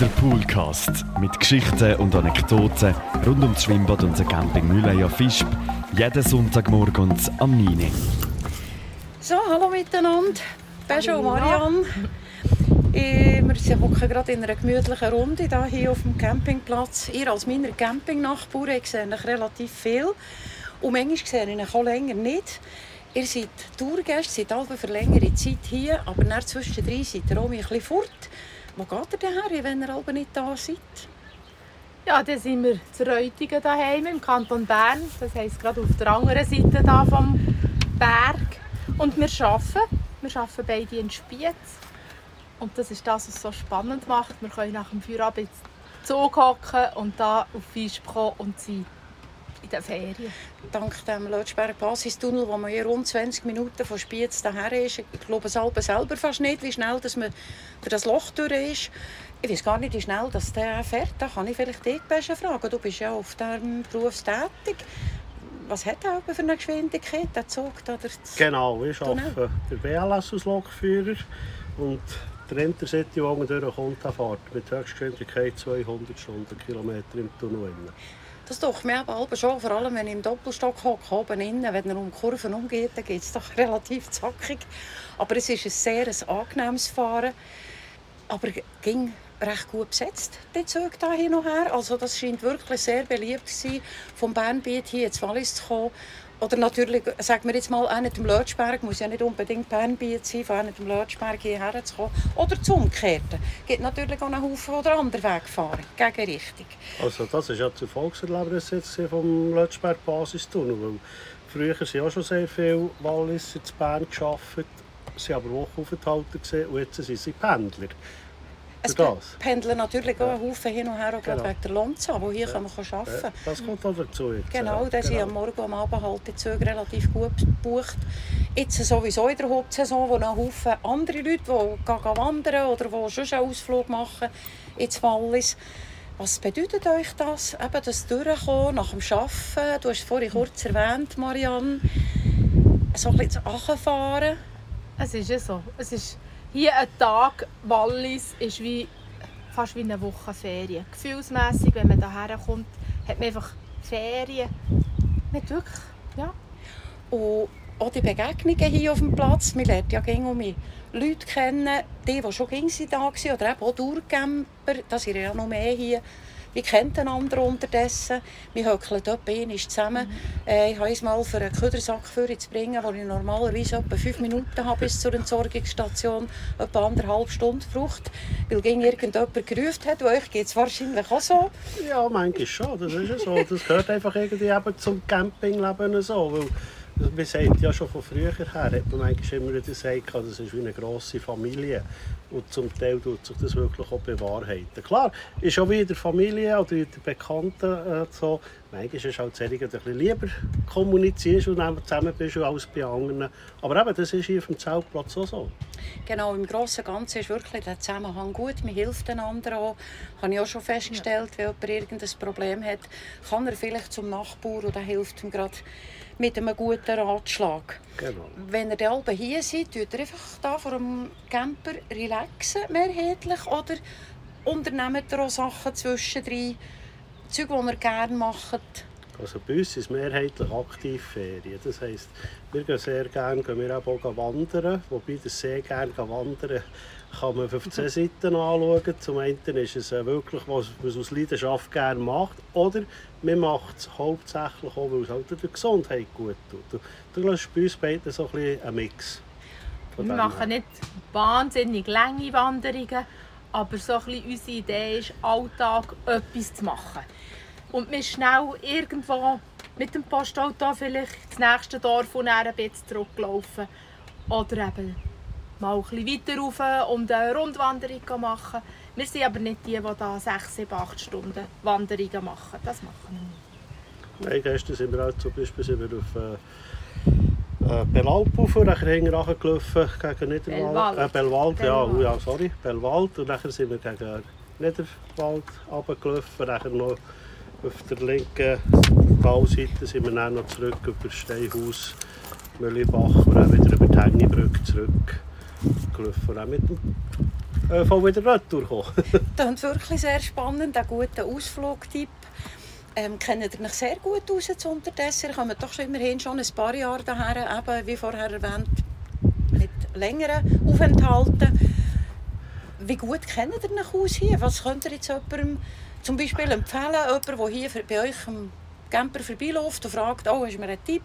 Der Poolcast mit Geschichten und Anekdoten rund ums Schwimmbad und den Camping Mühleier Fischb. Jeden Sonntagmorgen am 9. So, hallo miteinander. Bejo und Marianne. Ich, wir sind gerade in einer gemütlichen Runde hier, hier auf dem Campingplatz. Ihr als meiner Campingnachbarn seht euch relativ viel. Und manchmal sehe ich euch auch länger nicht. Ihr seid Tourgäste, seid alle für längere Zeit hier, aber nach zwischendrin seid ihr auch ein bisschen fort. Wo geht ihr denn her, wenn ihr alle nicht da seid? Ja, dann sind wir zu Reutigen daheim im Kanton Bern. Das heisst gerade auf der anderen Seite da vom Berg. Und wir arbeiten. Wir arbeiten beide in Spiez. Und das ist das, was es so spannend macht. Wir können nach dem Feierabend Zug hocken und da auf Fisch kommen und sein in den Ferien. Dank dem Lötschberg Basistunnel, wo man hier rund 20 Minuten von Spiez daher ist. Ich glaube selber, selber fast nicht, wie schnell dass man durch das Loch durch ist. Ich weiß gar nicht, wie schnell das der fährt. Da kann ich vielleicht dich besser fragen. Du bist ja auf diesem Beruf tätig. Was hat er für eine Geschwindigkeit, der Zug? Da genau, ich arbeite der BLS als Lokführer und der Intercity-Wagen durchkommt, der fährt mit Höchstgeschwindigkeit 200 Stundenkilometer im Tunnel. Das doch mir aber schon, vor allem wenn ich im Doppelstock hocke, oben innen, wenn er um Kurven umgeht, dann geht es doch relativ zackig. Aber es ist ein sehr ein angenehmes Fahren. Aber ging recht gut besetzt, die Züge hier hin und her. Also das scheint wirklich sehr beliebt zu sein, vom Bernbiet hier ins Wallis zu kommen. Oder natürlich, sagen wir jetzt mal, auch nicht im Lötschberg, muss ja nicht unbedingt Bernbiet sein, von einem Lötschberg hierher zu kommen. Oder zum Umgekehrten. Es gibt natürlich auch einen Haufen, die den anderen Weg fahren, Richtung. Also das ist ja das Erfolgserlebnis jetzt vom Lötschberg Basistunnel, weil früher sind auch schon sehr viele Walliser in Bern gearbeitet, sie aber Wochenaufenthalte und jetzt sind sie Pendler. Es das. pendeln natürlich auch einen Haufen hin und her, auch genau. wegen der Lonza, wo hier ja. kann man arbeiten kann. das kommt auch dazu. Jetzt. Genau, da sind genau. am Morgen und am Abend halt die Züge relativ gut gebucht. Jetzt sowieso in der Hauptsaison, wo noch Haufen andere Leute, die gehen wandern oder die schon einen Ausflug machen ins Wallis. Was bedeutet euch das, eben das Durchkommen nach dem Arbeiten? Du hast es vorhin kurz erwähnt, Marianne. So ein bisschen das fahren. Es ist ja so. Es ist hier ein Tag Wallis ist wie, fast wie eine Woche Ferien. Gefühlsmässig, wenn man hierher kommt, hat man einfach Ferien. Nicht wirklich, ja. Und auch die Begegnungen hier auf dem Platz. Man lernt ja gegen um Leute kennen, die, die schon gegen da waren, oder eben auch Durchcamper. Da sind ja noch mehr hier wir kennen einander unterdessen. Wir höckeln dort einmal zusammen. Mhm. Äh, ich habe es mal für einen Ködersack zu bringen, wo ich normalerweise etwa fünf Minuten habe bis zur Entsorgungsstation, etwa anderthalb Stunden braucht, weil gegen irgendjemand gerufen hat. euch geht es wahrscheinlich auch so. Ja, manchmal schon. Das ist so. Das gehört einfach irgendwie zum Campingleben so. Weil man sagt ja schon von früher her, hat man manchmal immer gesagt, das ist wie eine grosse Familie. Und zum Teil tut sich das wirklich auch bewahrheiten. Klar, ist auch wieder Familie oder wieder Bekannten äh, so. Manchmal ist es halt sehr, dass du lieber kommunizierst und zusammen bist als bei anderen. Aber eben, das ist hier auf dem Zeltplatz auch so. Genau, im Großen und Ganzen ist wirklich der Zusammenhang gut. Man hilft einander auch. Habe ich auch schon festgestellt, wenn jemand irgendein Problem hat, kann er vielleicht zum Nachbar und der hilft ihm gerade mit einem guten Ratschlag. Genau. Wenn ihr dann hier seid, tut ihr einfach da vor dem Camper relaxen, mehrheitlich, oder unternehmt ihr auch Sachen zwischendrin, Zeug, die ihr gerne macht? Also bei uns ist mehrheitlich Aktivferien. Das heisst, wir gehen sehr gerne gehen wir auch wandern, wobei das sehr gerne wandern kann man auf zwei Seiten anschauen. Zum einen ist es äh, wirklich, was man aus Leidenschaft gerne macht. Oder man macht es hauptsächlich auch, weil es halt der Gesundheit gut tut. Du hast bei uns beiden so ein bisschen einen Mix. Wir machen nicht wahnsinnig lange Wanderungen, aber so ein bisschen unsere Idee ist, Alltag etwas zu machen. Und wir schnell irgendwo mit dem Postauto vielleicht ins nächste Dorf und dann ein bisschen zurücklaufen. Oder eben mal ein bisschen weiter rauf und eine Rundwanderung machen. Wir sind aber nicht die, die da 6, 7, 8 Stunden Wanderungen machen. Das machen wir nicht. Nein, gestern sind wir auch zum Beispiel sind wir auf äh, äh Belalp rauf, nachher hinten gelaufen gegen Niederwald. Äh, Belwald, ja, oh, ja, sorry, Belwald. Und dann sind wir gegen Niederwald runtergelaufen, nachher noch auf der linken Bauseite sind wir dann noch zurück über Steinhaus, Müllibach und dann wieder über die Hängebrücke zurück gelaufen. Auch mit dem ÖV wieder retour. Das ist wirklich sehr spannend, ein guter Ausflugtipp. Ähm, kennt ihr euch sehr gut aus jetzt unterdessen? Ihr kommt doch schon immerhin schon ein paar Jahre daher, eben, wie vorher erwähnt, mit längeren Aufenthalten. Wie gut kennt ihr euch aus hier? Was könnt ihr jetzt jemandem zum Beispiel empfehlen? Jemand, der hier bei euch am Camper vorbeiläuft und fragt, oh, hast du mir einen Tipp?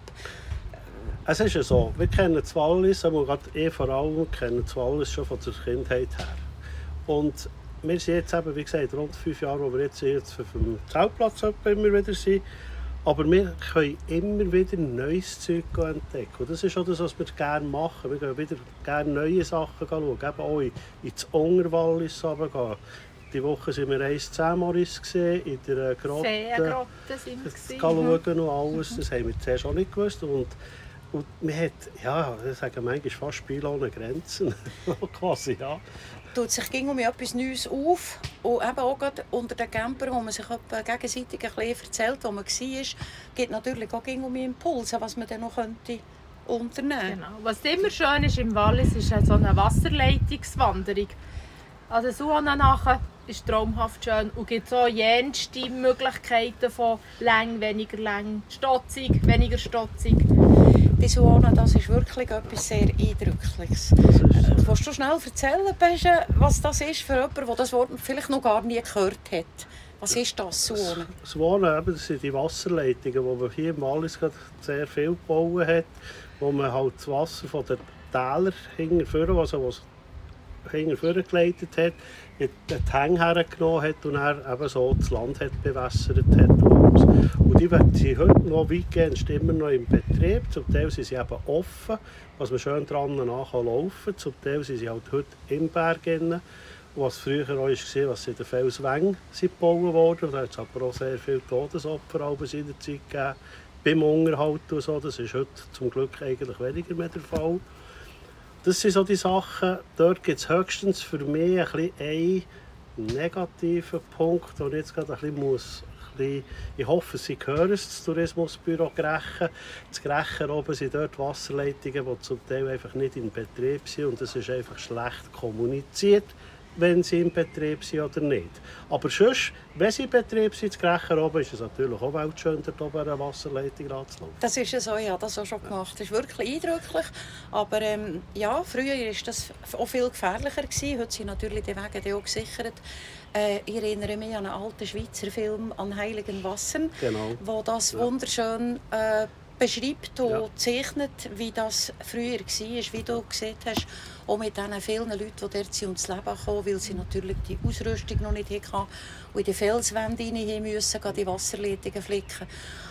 Es ist ja so, wir kennen das Wallis, aber gerade eh vor allem kennen das Wallis schon von der Kindheit her. Und wir sind jetzt eben, wie gesagt, rund fünf Jahre, wo wir jetzt, jetzt auf dem Zeltplatz immer wieder sind. Aber wir können immer wieder neues Zeug entdecken. Und das ist auch das, was wir gerne machen. Wir gehen wieder gerne neue Sachen schauen. Eben auch in, ins Ungerwallis runtergehen. Die Woche sind wir eins gesehen, in der Grotte. Seengrotte sind wir Das schauen und alles. Das haben wir zuerst auch nicht gewusst. Und, und man hat, ja, ich sage manchmal fast Spiel ohne Grenzen. Quasi, ja. tut sich ging um etwas Neues auf. Und eben auch gerade unter den Campern, wo man sich gegenseitig ein bisschen erzählt, wo man war, gibt natürlich auch ging um Impulse, was man dann noch könnte unternehmen Genau. Was immer schön ist im Wallis, ist so eine Wasserleitungswanderung. Also Suana nachher ist traumhaft schön und gibt so jenste Möglichkeiten von lang, weniger lang, stotzig, weniger stotzig. Die Suona, das ist wirklich etwas sehr Eindrückliches. Äh, Willst du schnell erzählen, Besche, was das ist für jemanden, der das Wort vielleicht noch gar nie gehört hat? Was ist das, Suona? Das Wohnen, eben, das sind die Wasserleitungen, die man hier im Wallis sehr viel gebaut hat, wo man halt das Wasser von den Tälern hinterführen, also was hinterführen geleitet hat, in den Hänge hergenommen hat und dann eben so das Land hat bewässert hat. Und. Und die sind heute noch weitgehend immer noch im Betrieb. Zum Teil sind sie eben offen, was man schön dran nachlaufen kann. Zum Teil sind sie halt heute im Berg. Drin. Was früher auch war, was in den Felswängen gebaut wurden. Da hat es aber auch sehr viele Todesopfer in der Zeit gegeben. Beim Unterhalt und so. Das ist heute zum Glück eigentlich weniger mehr der Fall. Das sind so die Sachen, dort gibt es höchstens für mich ein einen negativen Punkt, den ich jetzt gerade ein bisschen muss. Ich hoffe, Sie hören es, das Tourismusbüro Grechen. Das Grechen oben sind dort Wasserleitungen, die zum Teil einfach nicht in Betrieb sind und es ist einfach schlecht kommuniziert, wenn sie in Betrieb sind oder nicht. Aber sonst, wenn sie in Betrieb sind, das Grechen oben, ist es natürlich auch weltschön, dort oben eine Wasserleitung anzulaufen. Das ist so, ja, das auch schon gemacht. Das ist wirklich eindrücklich. Aber ähm, ja, früher war das auch viel gefährlicher. Gewesen. Heute sind natürlich die Wege auch gesichert. Äh, ich erinnere mich an einen alten Schweizer Film «An heiligen Wassern», Genau. wo das wunderschön äh, beschreibt und Ja. zeichnet, wie das früher war, wie du gesehen hast. Auch mit diesen vielen Leuten, die dort sind ums Leben kamen, weil sie natürlich die Ausrüstung noch nicht hatten und in die Felswände rein gehen die Wasserleitungen flicken.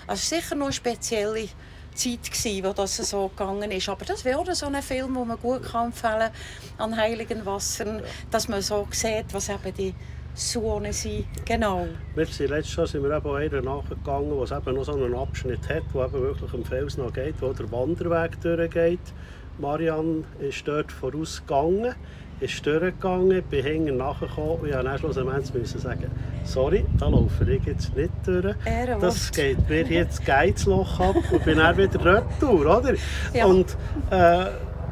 Also es war sicher noch eine spezielle Zeit, gewesen, wo das so gegangen ist. Aber das wäre auch so ein Film, den man gut kann empfehlen kann, an heiligen Wassern, dass man so sieht, was eben die Suonen sind. Genau. Wir sind letztes Jahr sind wir eben einer nachgegangen, wo es eben noch so einen Abschnitt hat, wo eben wirklich am Fels noch geht, wo der Wanderweg durchgeht. Marianne ist dort vorausgegangen, ist durchgegangen, bin hinten nachgekommen und ich musste schlussendlich müssen sagen, sorry, da laufe ich jetzt nicht durch. Ehrenwort. Das geht mir jetzt das Geizloch ab und bin dann wieder retour, oder? Ja. Und äh,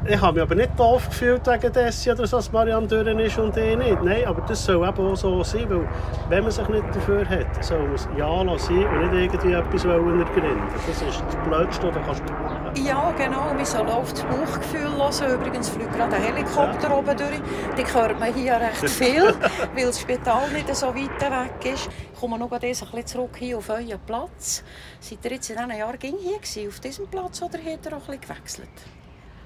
ich habe mich aber nicht doof gefühlt wegen dessen, oder dass Marianne durch ist und ich nicht. Nein, aber das soll eben auch so sein, weil wenn man sich nicht dafür hat, soll man es ja lassen und nicht irgendwie etwas ergründen. Das ist das Blödste, du kannst machen Ja, genau. Wir sollen auf das Bauchgefühl hören. Übrigens fliegt gerade ein Helikopter oben durch. Die hört man hier recht viel, weil das Spital nicht so weit weg ist. Ich komme noch ein bisschen zurück hier auf euren Platz. Seid ihr jetzt in diesen Jahren ging hier gewesen, auf diesem Platz oder habt ihr auch ein bisschen gewechselt?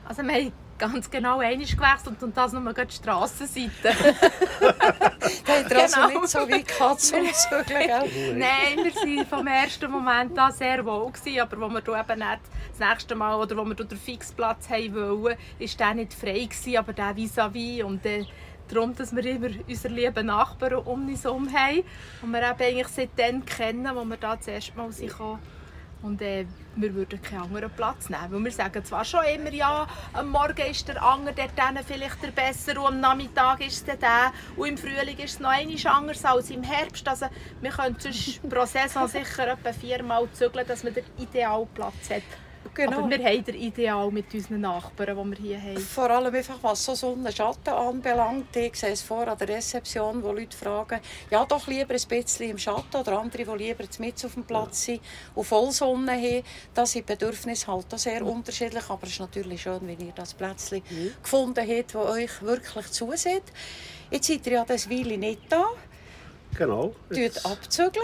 Also wir haben ganz genau einmal gewechselt und das nur die Strassenseite. Da habt ihr also Genau. nicht so weit gehabt zum Zügeln, gell? Nein, wir waren vom ersten Moment an sehr wohl. Gewesen, aber als wir da eben nicht das nächste Mal oder wo wir da den Fixplatz haben wollten, war der nicht frei, gewesen, aber der vis-à-vis. Und äh, darum, dass wir immer unsere lieben Nachbarn um uns herum haben. Und wir eben eigentlich seitdem kennen, wo wir da das erste Mal sind. Und äh, wir würden keinen anderen Platz nehmen. Weil wir sagen zwar schon immer, ja, am Morgen ist der andere, der dann vielleicht der besser und am Nachmittag ist es der. Und im Frühling ist es noch einmal anders als im Herbst. Also wir können sonst pro Saison sicher etwa viermal zügeln, dass man den Idealplatz hat. Genau. Aber wir haben das Ideal mit unseren Nachbarn, die wir hier haben. Vor allem einfach, was so Sonnenschatten anbelangt. Ich sehe es vor an der Rezeption, wo Leute fragen, ja doch lieber ein bisschen im Schatten oder andere, die lieber mit auf dem Platz sind und Vollsonne haben. Da sind die Bedürfnisse halt auch sehr unterschiedlich, aber es ist natürlich schön, wenn ihr das Plätzchen gefunden habt, das euch wirklich zusieht. Jetzt seid ihr ja das Weile nicht da. Genau. Jetzt, abzügeln.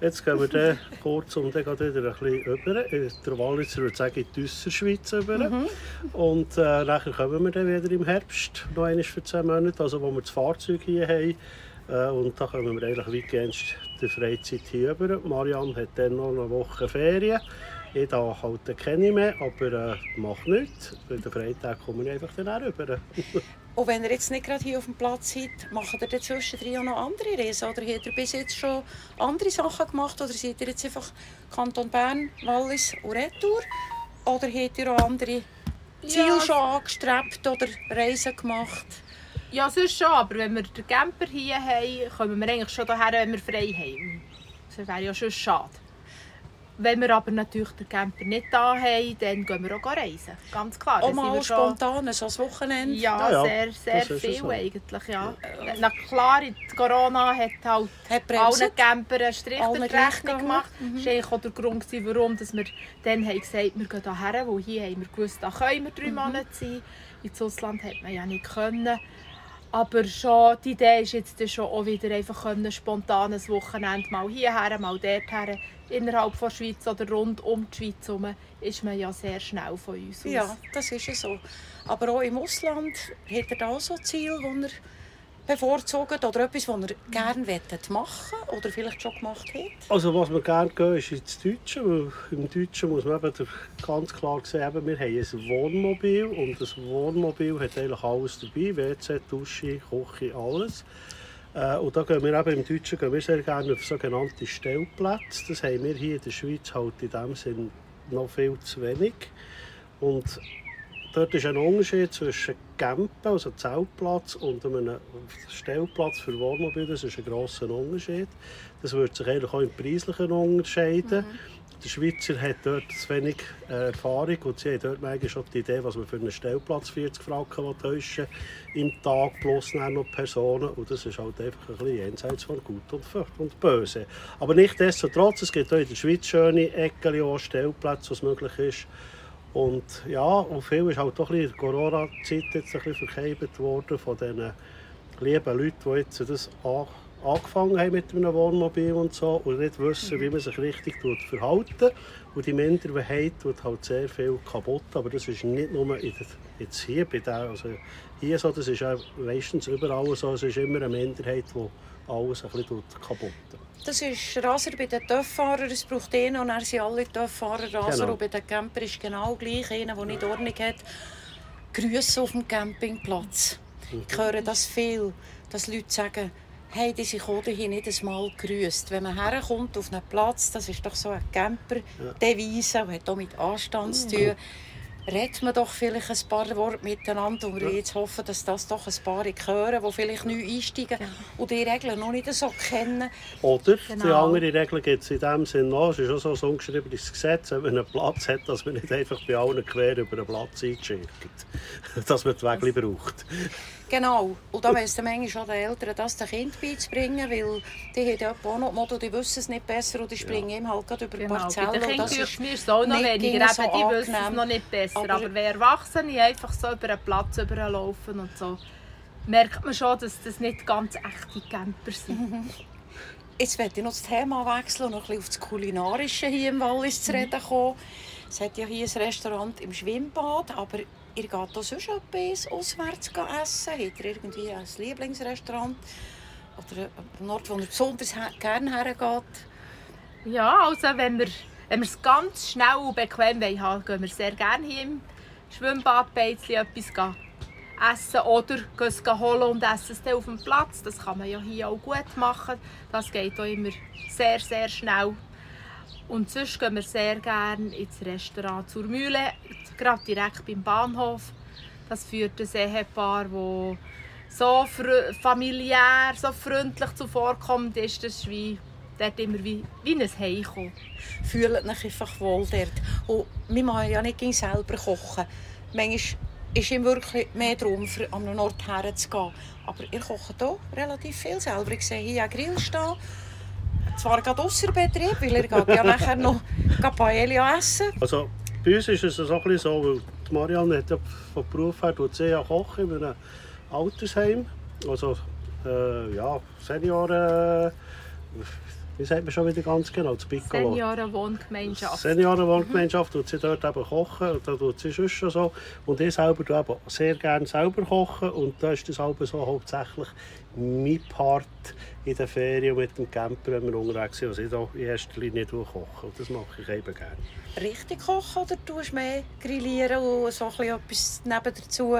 jetzt gehen wir dann kurz und dann geht wieder ein bisschen über. Äh, Der Wallitzer würde sagen, in die Ausserschweiz über. Und äh, nachher kommen wir dann wieder im Herbst, noch einmal für zehn Monate, also wo wir das Fahrzeug hier haben. Äh, und da kommen wir eigentlich weitgehend der Freizeit hier über. Marianne hat dann noch eine Woche Ferien. Ich da halt keine mehr, aber äh, macht nichts. Bei den Freitagen kommen wir einfach dann auch rüber. Und wenn ihr jetzt nicht gerade hier auf dem Platz seid, macht ihr dann zwischendrin auch noch andere Reisen? Oder habt ihr bis jetzt schon andere Sachen gemacht? Oder seid ihr jetzt einfach Kanton Bern, Wallis und Retour? Oder habt ihr auch andere Ziele Ja. schon angestrebt oder Reisen gemacht? Ja, sonst schon, aber wenn wir den Camper hier haben, kommen wir eigentlich schon daher, wenn wir frei haben. Das wäre ja schon schade. Wenn wir aber natürlich den Camper nicht da haben, dann gehen wir auch reisen. Ganz klar. Auch mal spontan, so ein Wochenende? Ja, Ja, ja, sehr, sehr das viel so. eigentlich, ja. Na klar, in Corona hat halt Hat allen Campern einen Strich Allen durch die Rechnung gemacht. Das war eigentlich auch der Grund, warum dass wir dann haben gesagt wir gehen hierher, weil hier haben wir gewusst, da können wir drei Monate sein. Ins Ausland hat man ja nicht können. Aber schon, die Idee ist jetzt schon auch wieder einfach können, spontan ein Wochenende mal hierher, mal dorthin. Innerhalb der Schweiz oder rund um die Schweiz herum ist man ja sehr schnell von uns aus. Ja, das ist ja so. Aber auch im Ausland hat ihr da auch so Ziele, die ihr bevorzugt? Oder etwas, das ihr gerne möchtet machen oder vielleicht schon gemacht habt? Also was wir gerne gehen, ist ins Deutsche, im Deutschen muss man eben ganz klar sehen, wir haben ein Wohnmobil und das Wohnmobil hat eigentlich alles dabei, WC, Dusche, Küche, alles. Äh, und da gehen wir eben im Deutschen gehen wir sehr gerne auf sogenannte Stellplätze. Das haben wir hier in der Schweiz halt in dem Sinn noch viel zu wenig. Und dort ist ein Unterschied zwischen Campen, also Zeltplatz, und einem Stellplatz für Wohnmobil. Das ist ein grosser Unterschied. Das würde sich eigentlich auch im Preislichen unterscheiden. Der Schweizer hat dort zu wenig äh, Erfahrung und sie haben dort manchmal schon die Idee, was man für einen Stellplatz 40 Franken täuschen im Tag plus noch Personen und das ist halt einfach ein bisschen jenseits von Gut und, und Böse. Aber nichtsdestotrotz, es gibt auch in der Schweiz schöne Ecken, Stellplätze, was möglich ist. Und ja, und viel ist halt doch in Corona-Zeit jetzt ein verkeibt worden von diesen lieben Leuten, die jetzt das an- angefangen haben mit einem Wohnmobil und so und nicht wissen, wie man sich richtig tut verhalten. Und die Minderheit tut halt sehr viel kaputt, aber das ist nicht nur jetzt hier bei der, also hier so, das ist auch meistens überall so, es ist immer eine Minderheit, die alles ein bisschen tut kaputt Das ist Raser bei den Töfffahrern. Es braucht einen und er sind alle Töfffahrer Raser. Genau. Und bei den Camper ist genau gleich. Einer, der nicht Ordnung hat. Grüße auf dem Campingplatz. Ich höre das viel, dass Leute sagen, hey, diese Code hier nicht einmal grüßt. Wenn man herkommt auf einen Platz, das ist doch so ein Camper-Devise und hat auch mit Anstand zu tun. Redet man doch vielleicht ein paar Worte miteinander und wir jetzt hoffen, dass das doch ein paar hören, die vielleicht neu einsteigen und die Regeln noch nicht so kennen. Oder die Genau. andere Regel gibt es in dem Sinne noch. Es ist auch so ein ungeschriebenes Gesetz, wenn man einen Platz hat, dass man nicht einfach bei allen quer über den Platz einschickt. Dass man die Wege braucht. Genau. Und da weiss manchmal schon den Eltern, das den Kind beizubringen, weil die haben ja auch noch die Motto, die wissen es nicht besser und die springen ihm halt gerade über die Genau, bei Parzellen. den Kindern ist mir so noch weniger. so Eben, die wissen es noch nicht besser. Aber- Aber, wenn Erwachsene einfach so über einen Platz überlaufen und so, merkt man schon, dass das nicht ganz echte Camper sind. Jetzt möchte ich noch das Thema wechseln und noch ein bisschen auf das Kulinarische hier im Wallis zu reden kommen. Es hat ja hier ein Restaurant im Schwimmbad, aber ihr geht auch sonst etwas auswärts essen? Habt ihr irgendwie ein Lieblingsrestaurant? Oder einen Ort, wo ihr besonders gerne hergeht? Ja, also wenn wir, wenn wir es ganz schnell und bequem haben, gehen wir sehr gerne hier im Schwimmbad etwas essen oder gehen es holen und essen es auf dem Platz. Das kann man ja hier auch gut machen. Das geht auch immer sehr, sehr schnell. Und sonst gehen wir sehr gerne ins Restaurant zur Mühle, gerade direkt beim Bahnhof. Das führt ein Ehepaar, das so familiär, so freundlich zuvorkommt ist. Das ist wie dort immer wie, wie ein Heimkommen. Fühlt euch einfach wohl dort. Und wir machen ja nicht selber kochen. Manchmal ist ihm wirklich mehr darum, an einen Ort herzugehen. Aber ihr kocht hier relativ viel selber. Ich sehe hier einen Grill stehen. Zwar gerade ausser Betrieb, weil er geht ja nachher noch Paella essen. Also bei uns ist es so ein bisschen so, weil die Marianne hat ja von Beruf her tut sie ja kochen in einem Altersheim. Also äh, ja, Senioren... Wie sagt man schon wieder ganz genau? Das Piccolo. Seniorenwohngemeinschaft. Seniorenwohngemeinschaft tut sie dort eben kochen und da tut sie sonst schon so. Und ich selber tue eben sehr gerne selber kochen und da ist das halt so hauptsächlich mein Part in den Ferien mit dem Camper, wenn wir unterwegs sind, was ich da in erster Linie koche. Und das mache ich eben gerne. Richtig kochen oder tust du mehr grillieren und so ein etwas neben dazu?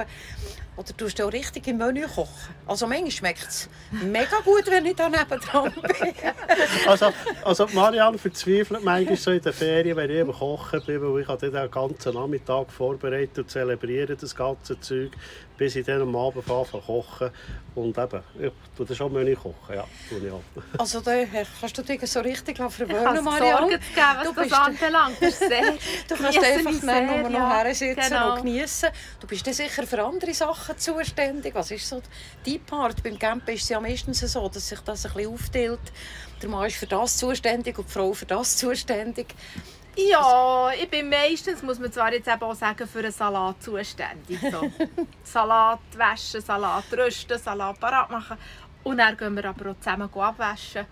Oder tust du auch richtig im Menü kochen? Also manchmal schmeckt es mega gut, wenn ich da neben dran bin. also, also Marianne verzweifelt manchmal so in den Ferien, wenn ich eben kochen bin, weil ich habe den ganzen Nachmittag vorbereitet und zelebriere das ganze Zeug, bis ich dann am Abend anfange kochen. Und eben, ich tue das schon Menü kochen, ja, tue ich auch. Also da kannst du dich so richtig verwöhnen, Marianne. Sorgen zu geben, was Du das bist- anbelangt. Das Du kannst einfach dann nur noch ja. hersitzen Genau. und genießen. Du bist dann sicher für andere Sachen zuständig. Was ist so dein Part? Beim Campen ist es ja meistens so, dass sich das ein bisschen aufteilt. Der Mann ist für das zuständig und die Frau für das zuständig. Ja, ich bin meistens, muss man zwar jetzt eben auch sagen, für einen Salat zuständig. So. Salat waschen, Salat rösten, Salat parat machen. Und dann gehen wir aber auch zusammen abwaschen.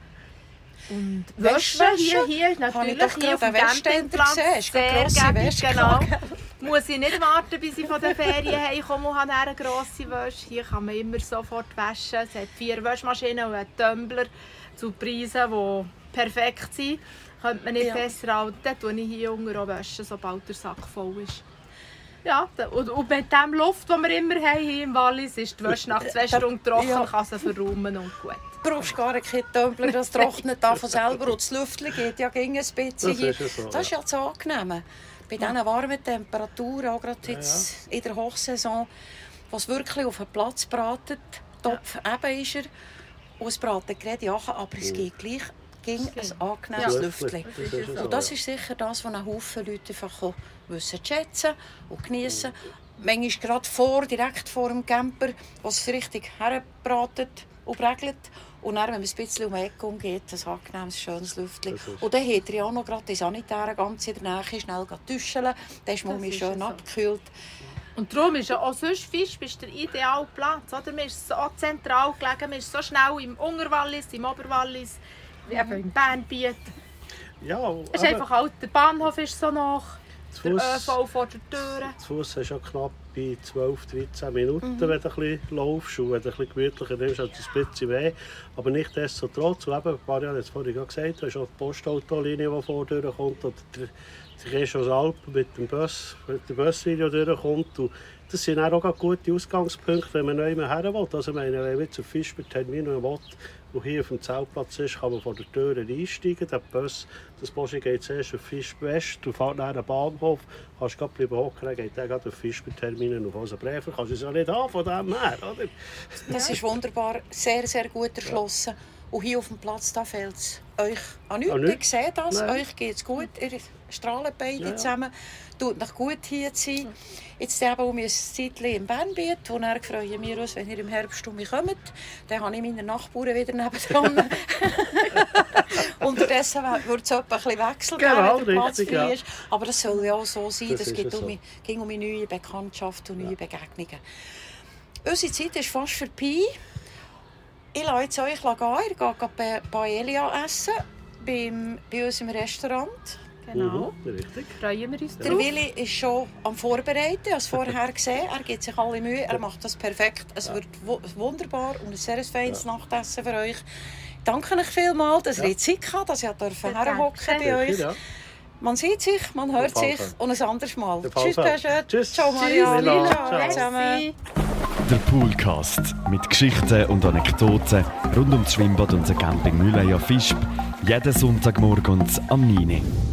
Und Wäsche waschen hier, hier, ich natürlich doch hier auf dem Campingplatz. Sehr gäbig, genau. Muss ich nicht warten, bis ich von den Ferien heimkomme und habe eine grosse Wäsche. Hier kann man immer sofort waschen. Es hat vier Waschmaschinen und einen Tumbler zu Preisen, die perfekt sind. Könnte man nicht Ja. besser halten. Dann ich hier unten auch waschen, sobald der Sack voll ist. Ja, und, und mit dem Luft, die wir immer haben hier im Wallis, ist die Wäsche nach zwei Stunden trocken, Ja. kann sie verräumen und gut. Du brauchst gar keinen Tumbler, das trocknet da von selber. Und das Lüftchen geht ja gegen ein bisschen. Das ist ja so, Das ist ja das Angenehme. Bei diesen warmen Temperaturen, auch gerade jetzt in der Hochsaison, wo es wirklich auf den Platz bratet, Topf eben ist er, und es bratet gerade ja, aber es geht gleich ging ein angenehmes. Lüftchen. Und das ist sicher das, was ein Haufen Leute einfach wissen schätzen und genießen. Manchmal gerade vor, direkt vor dem Camper, wo es richtig herbratet und prägelt. Und dann, wenn man ein bisschen um die Ecke umgeht, ein angenehmes, schönes Lüftchen. Und dann hat er ja auch noch gerade die Sanitären ganz in der Nähe schnell duschen. Dann ist man schön so. abgekühlt. Und darum ist ja auch sonst Fisch bist der ideale Platz. Oder? Man ist so zentral gelegen, man ist so schnell im Unterwallis, im Oberwallis, eben im Bernbiet. Ja, Es ist einfach halt, der Bahnhof ist so nach, der ÖV vor der Tür. Zu Fuß hast du ja knapp bei 12, 13 Minuten, Mhm. wenn du ein bisschen laufst und wenn du ein bisschen gemütlicher nimmst, hat es ein bisschen weh. Aber nichtsdestotrotz, und eben, Marianne hat es vorhin gesagt, du hast auch die Postautolinie, die vor dir kommt, oder der, der gehst aus Alpen mit dem Bus, mit der Buslinie durchkommt. Und das sind auch gute Ausgangspunkte, wenn man neu her will. Also, meine, wenn man jetzt auf Fischbertermin will, und hier auf dem Zeltplatz ist, kann man vor der Tür einsteigen. Der Bus, das Boschi geht zuerst auf Fischwest, du fährst nach dem Bahnhof, kannst gerade bleiben hocken, dann geht der gerade auf Fischberterminen auf unseren Brefer. Kannst du es ja nicht haben von dem her, oder? Das ist wunderbar, sehr, sehr gut erschlossen. Und hier auf dem Platz da fällt es euch an nichts. An Ich nichts. sehe das, Nein. euch geht es gut. Ihr strahlt beide Ja, ja. zusammen. Tut noch gut hier zu sein. Jetzt eben um ein Zeitchen im Bernbiet, wo dann freuen wir uns, wenn ihr im Herbst um mich kommt. Dann habe ich meine Nachbarn wieder nebendran. Unterdessen wird es etwa ein bisschen Wechsel geben, Genau, wenn der Platz richtig, frei ja. ist. Aber das soll ja auch so sein. Das Das, geht ja um, so. ging um meine neue Bekanntschaft und neue Begegnungen. Unsere Zeit ist fast vorbei. Ich lasse jetzt euch gehen. Ihr geht Pa- Paella essen beim, bei uns im Restaurant. Genau. Mhm, richtig. Freuen wir uns Der drauf. Willi ist schon am Vorbereiten. Es vorher gesehen. Er gibt sich alle Mühe. Er macht das perfekt. Es wird wu- wunderbar und ein sehr feines Nachtessen für euch. Ich danke euch vielmals, dass ihr Zeit hattet, dass ich herhocken bei euch. Ja. Man sieht sich, man hört sich und ein anderes Mal. Tschüss, Fall. Pesche. Tschüss. Ciao, Maria. Ciao. Zusammen. Der Poolcast mit Geschichten und Anekdoten rund ums Schwimmbad und den Camping Mühleier Fischb. Jeden Sonntagmorgen am 9. Uhr.